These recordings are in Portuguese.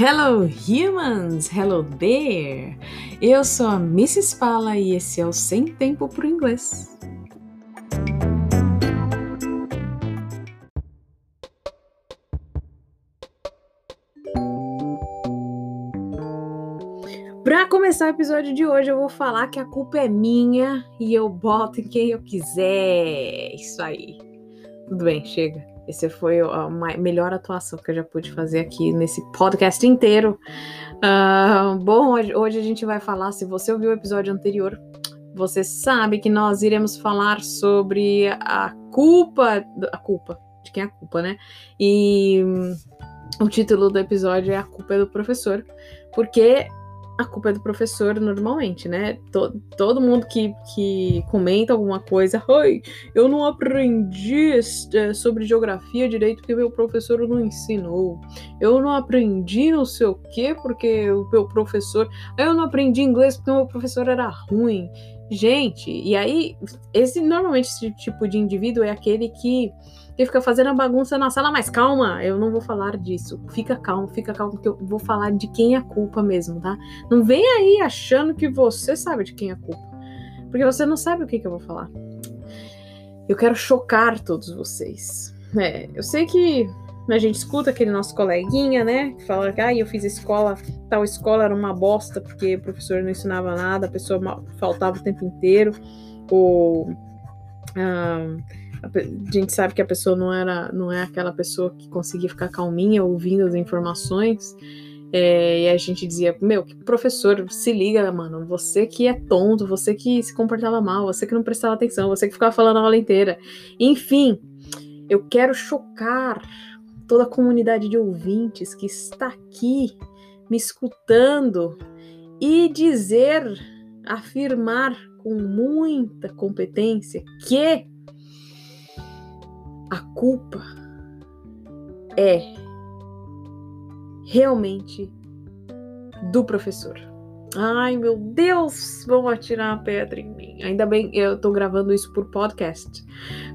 Hello humans, hello there. Eu sou a Mrs. Fala e esse é o Sem Tempo pro Inglês. Para começar o episódio de hoje, eu vou falar que a culpa é minha e eu boto em quem eu quiser. Isso aí. Tudo bem, chega. Essa foi a melhor atuação que eu já pude fazer aqui nesse podcast inteiro. Uh, bom, hoje, a gente vai falar. Se você ouviu o episódio anterior, você sabe que nós iremos falar sobre a culpa. A culpa. De quem é a culpa, né? E o título do episódio é A Culpa é do Professor. Porque a culpa é do professor normalmente, né? Todo, todo mundo que, que comenta alguma coisa, oi, eu não aprendi é, sobre geografia direito porque meu professor não ensinou. Eu não aprendi não sei o quê porque o meu professor. Eu não aprendi inglês porque o meu professor era ruim. Gente, e aí, esse normalmente esse tipo de indivíduo é aquele que que fica fazendo bagunça na sala, mas calma, eu não vou falar disso. Fica calmo, fica calmo, porque eu vou falar de quem é a culpa mesmo, tá? Não vem aí achando que você sabe de quem é a culpa. Porque você não sabe o que, que eu vou falar. Eu quero chocar todos vocês. É, eu sei que a gente escuta aquele nosso coleguinha, né? Que fala que ah, eu fiz escola, tal escola era uma bosta porque o professor não ensinava nada, a pessoa faltava o tempo inteiro. Ou. Ah, a gente sabe que a pessoa não era, não é aquela pessoa que conseguia ficar calminha ouvindo as informações. É, e a gente dizia, meu, que professor, se liga, mano, você que é tonto, você que se comportava mal, você que não prestava atenção, você que ficava falando a aula inteira. Enfim, eu quero chocar toda a comunidade de ouvintes que está aqui me escutando e dizer, afirmar com muita competência que a culpa é realmente do professor. Ai, meu Deus, vão atirar a pedra em mim. Ainda bem, eu tô gravando isso por podcast,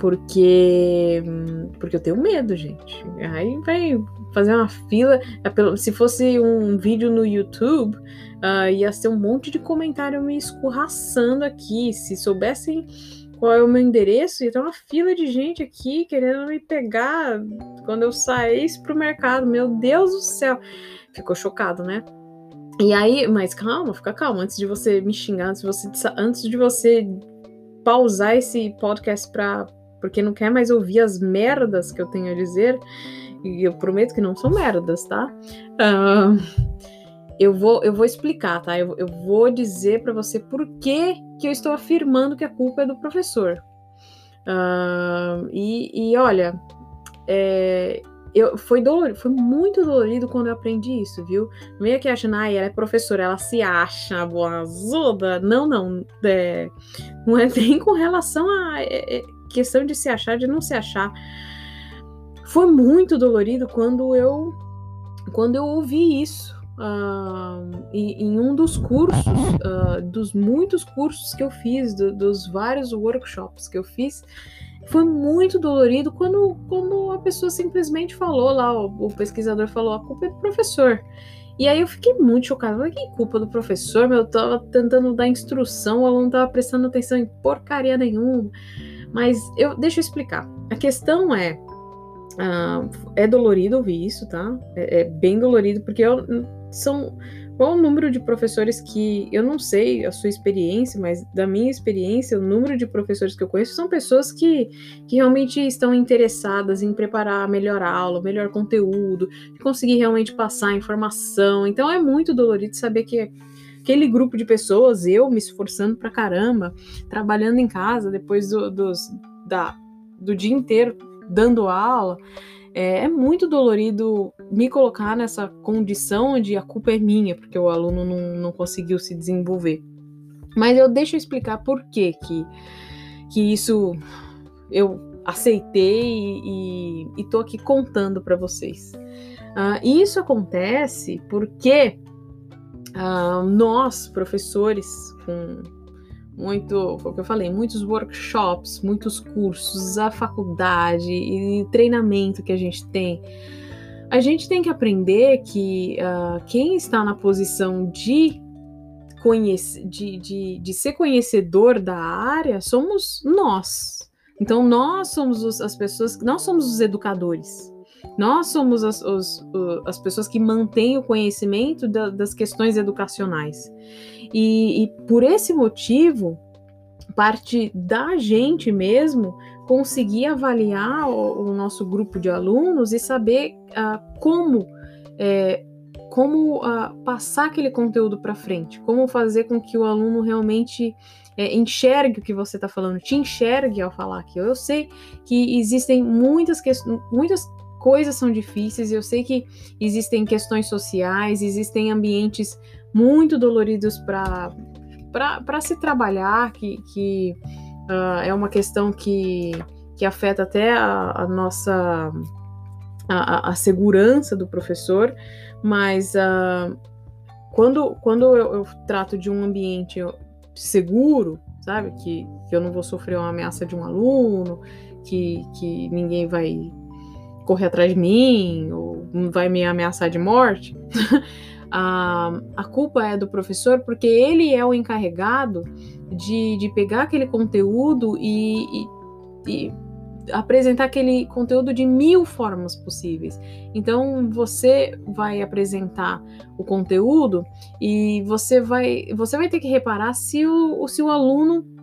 porque porque eu tenho medo, gente. Aí vai fazer uma fila. É se fosse um vídeo no YouTube, uh, ia ser um monte de comentário me escorraçando aqui. Se soubessem qual é o meu endereço e tem uma fila de gente aqui querendo me pegar quando eu saísse pro mercado. Meu Deus do céu. Ficou chocado, né? E aí, mas calma, fica calma, antes de você me xingar, antes de você, antes de você pausar esse podcast pra, porque não quer mais ouvir as merdas que eu tenho a dizer, e eu prometo que não são merdas, tá? Uh, eu vou, eu vou explicar, tá? Eu, eu vou dizer para você por que, que eu estou afirmando que a culpa é do professor. Uh, e, e, olha, é, eu, foi dolorido, foi muito dolorido quando eu aprendi isso, viu? É que achando, ah, ela é professora, ela se acha boazuda. Não, não. É, não é nem com relação a é, é, questão de se achar, de não se achar. Foi muito dolorido quando eu quando eu ouvi isso uh, em, um dos cursos, uh, dos muitos cursos que eu fiz, do, dos vários workshops que eu fiz, foi muito dolorido quando, quando a pessoa simplesmente falou lá, o, o pesquisador falou, a culpa é do professor. E aí eu fiquei muito chocada. Que culpa do professor? Meu, eu tava tentando dar instrução, o aluno tava prestando atenção em porcaria nenhuma. Mas eu deixa eu explicar. A questão é. Uh, é dolorido ouvir isso, tá? É, é, bem dolorido, porque eu são qual o número de professores que eu não sei a sua experiência, mas da minha experiência, o número de professores que eu conheço são pessoas que, que realmente estão interessadas em preparar melhor aula, melhor conteúdo, conseguir realmente passar informação. Então é muito dolorido saber que aquele grupo de pessoas, eu me esforçando pra caramba, trabalhando em casa depois do, dos, da, do dia inteiro dando aula, é, é, muito dolorido me colocar nessa condição de a culpa é minha, porque o aluno não, não conseguiu se desenvolver. Mas eu deixo explicar por que que, que isso eu aceitei e, e, e tô aqui contando para vocês. Uh, isso acontece porque uh, nós, professores, com muito, foi o que eu falei, muitos workshops, muitos cursos, a faculdade e treinamento que a gente tem. a gente tem que aprender que uh, quem está na posição de, de, de, de ser conhecedor da área somos nós. Então, nós somos os, as pessoas, nós somos os educadores. Nós somos as, os, as pessoas que mantêm o conhecimento da, das questões educacionais. E, e, por esse motivo, parte da gente mesmo conseguir avaliar o, o nosso grupo de alunos e saber uh, como. É, como uh, passar aquele conteúdo para frente, como fazer com que o aluno realmente é, enxergue o que você está falando, te enxergue ao falar aquilo. Eu sei que existem muitas, muitas coisas são difíceis, eu sei que existem questões sociais, existem ambientes muito doloridos para se trabalhar, que, que uh, é uma questão que, que afeta até a, a nossa a, a, segurança do professor, mas uh, quando, quando eu, eu, trato de um ambiente seguro, sabe, que, que eu não vou sofrer uma ameaça de um aluno, que, que ninguém vai correr atrás de mim ou vai me ameaçar de morte, a, a culpa é do professor porque ele é o encarregado de, de pegar aquele conteúdo e, e, e apresentar aquele conteúdo de mil formas possíveis. Então você vai apresentar o conteúdo e você vai você vai ter que reparar se o, se o aluno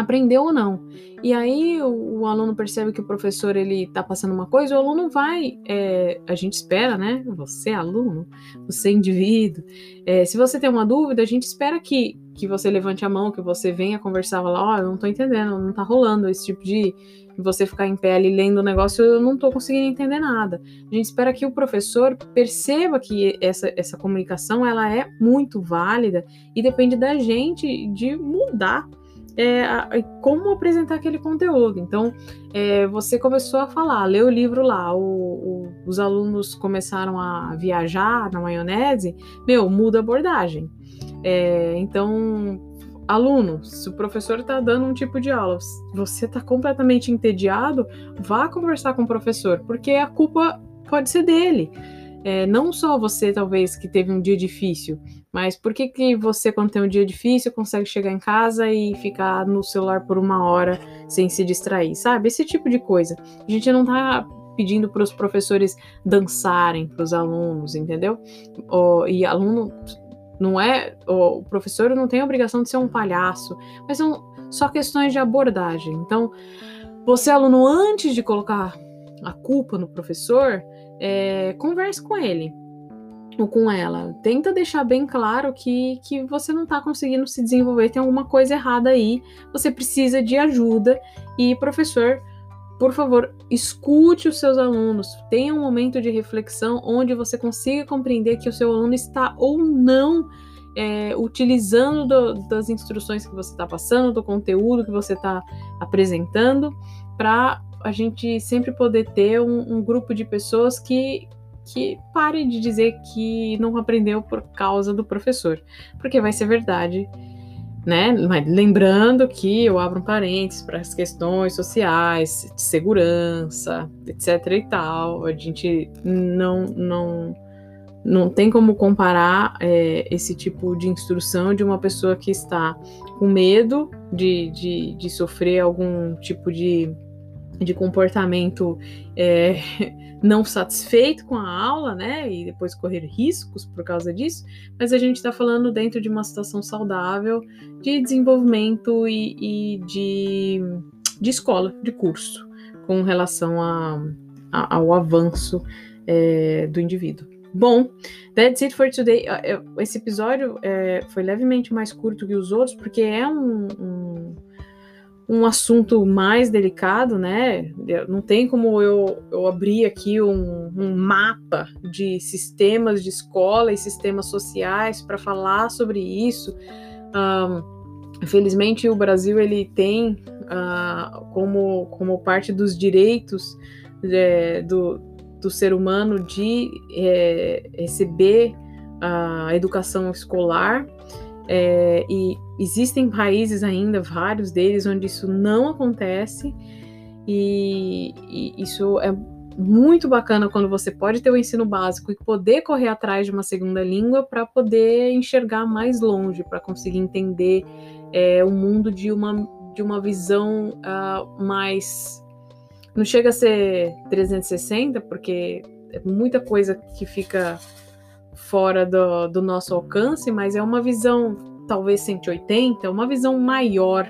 aprendeu ou não. E aí o, o, aluno percebe que o professor ele está passando uma coisa, o aluno vai, é, a gente espera, né? Você aluno, você indivíduo. É, se você tem uma dúvida, a gente espera que, que você levante a mão, que você venha conversar, falar, ó, oh, eu não estou entendendo, não está rolando esse tipo de você ficar em pé ali lendo o negócio, eu não estou conseguindo entender nada. A gente espera que o professor perceba que essa, essa comunicação ela é muito válida e depende da gente de mudar é, como apresentar aquele conteúdo. Então, é, você começou a falar, lê o livro lá, o, o, os alunos começaram a viajar na maionese, meu, muda a abordagem. É, então, aluno, se o professor está dando um tipo de aula, você está completamente entediado, vá conversar com o professor, porque a culpa pode ser dele. É, não só você, talvez, que teve um dia difícil, mas por que, que você, quando tem um dia difícil, consegue chegar em casa e ficar no celular por uma hora sem se distrair, sabe? Esse tipo de coisa. A gente não tá pedindo para os professores dançarem para os alunos, entendeu? O, e aluno não é. O professor não tem a obrigação de ser um palhaço, mas são só questões de abordagem. Então, você, aluno, antes de colocar a culpa no professor, é, converse com ele ou com ela. Tenta deixar bem claro que, que você não está conseguindo se desenvolver, tem alguma coisa errada aí, você precisa de ajuda. E, professor, por favor, escute os seus alunos, tenha um momento de reflexão onde você consiga compreender que o seu aluno está ou não é, utilizando do, das instruções que você está passando, do conteúdo que você está apresentando, para a gente sempre poder ter um, um grupo de pessoas que, que pare de dizer que não aprendeu por causa do professor, porque vai ser verdade, né? Lembrando que eu abro um parênteses para as questões sociais, de segurança, etc e tal. A gente não não não tem como comparar é, esse tipo de instrução de uma pessoa que está com medo de, de, de sofrer algum tipo de, de comportamento é, não satisfeito com a aula, né? E depois correr riscos por causa disso, mas a gente está falando dentro de uma situação saudável de desenvolvimento e, e de, de escola, de curso, com relação a, a, ao avanço é, do indivíduo. Bom, that's it for today. Esse episódio é, foi levemente mais curto que os outros, porque é um, um um assunto mais delicado, né? Não tem como eu, eu abrir aqui um, um mapa de sistemas de escola e sistemas sociais para falar sobre isso. Um, infelizmente, o Brasil ele tem uh, como, como parte dos direitos é, do, do ser humano de é, receber a educação escolar é, e existem países ainda, vários deles, onde isso não acontece, e, e isso é, muito bacana quando você pode ter o ensino básico e poder correr atrás de uma segunda língua para poder enxergar mais longe, para conseguir entender é, o mundo de uma, de uma visão uh, mais. Não chega a ser 360, porque é muita coisa que fica fora do, do nosso alcance, mas é uma visão talvez 180, uma visão maior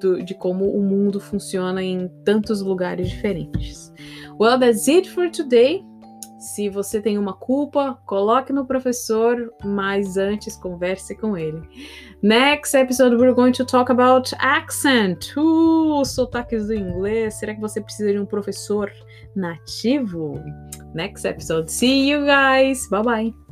do, de como o mundo funciona em tantos lugares diferentes. Well, that's it for today. Se você tem uma culpa, coloque no professor, mas antes converse com ele. Next episode we're going to talk about accent. Uh, sotaques do inglês. Será que você precisa de um professor nativo? Next episode. See you guys. Bye bye.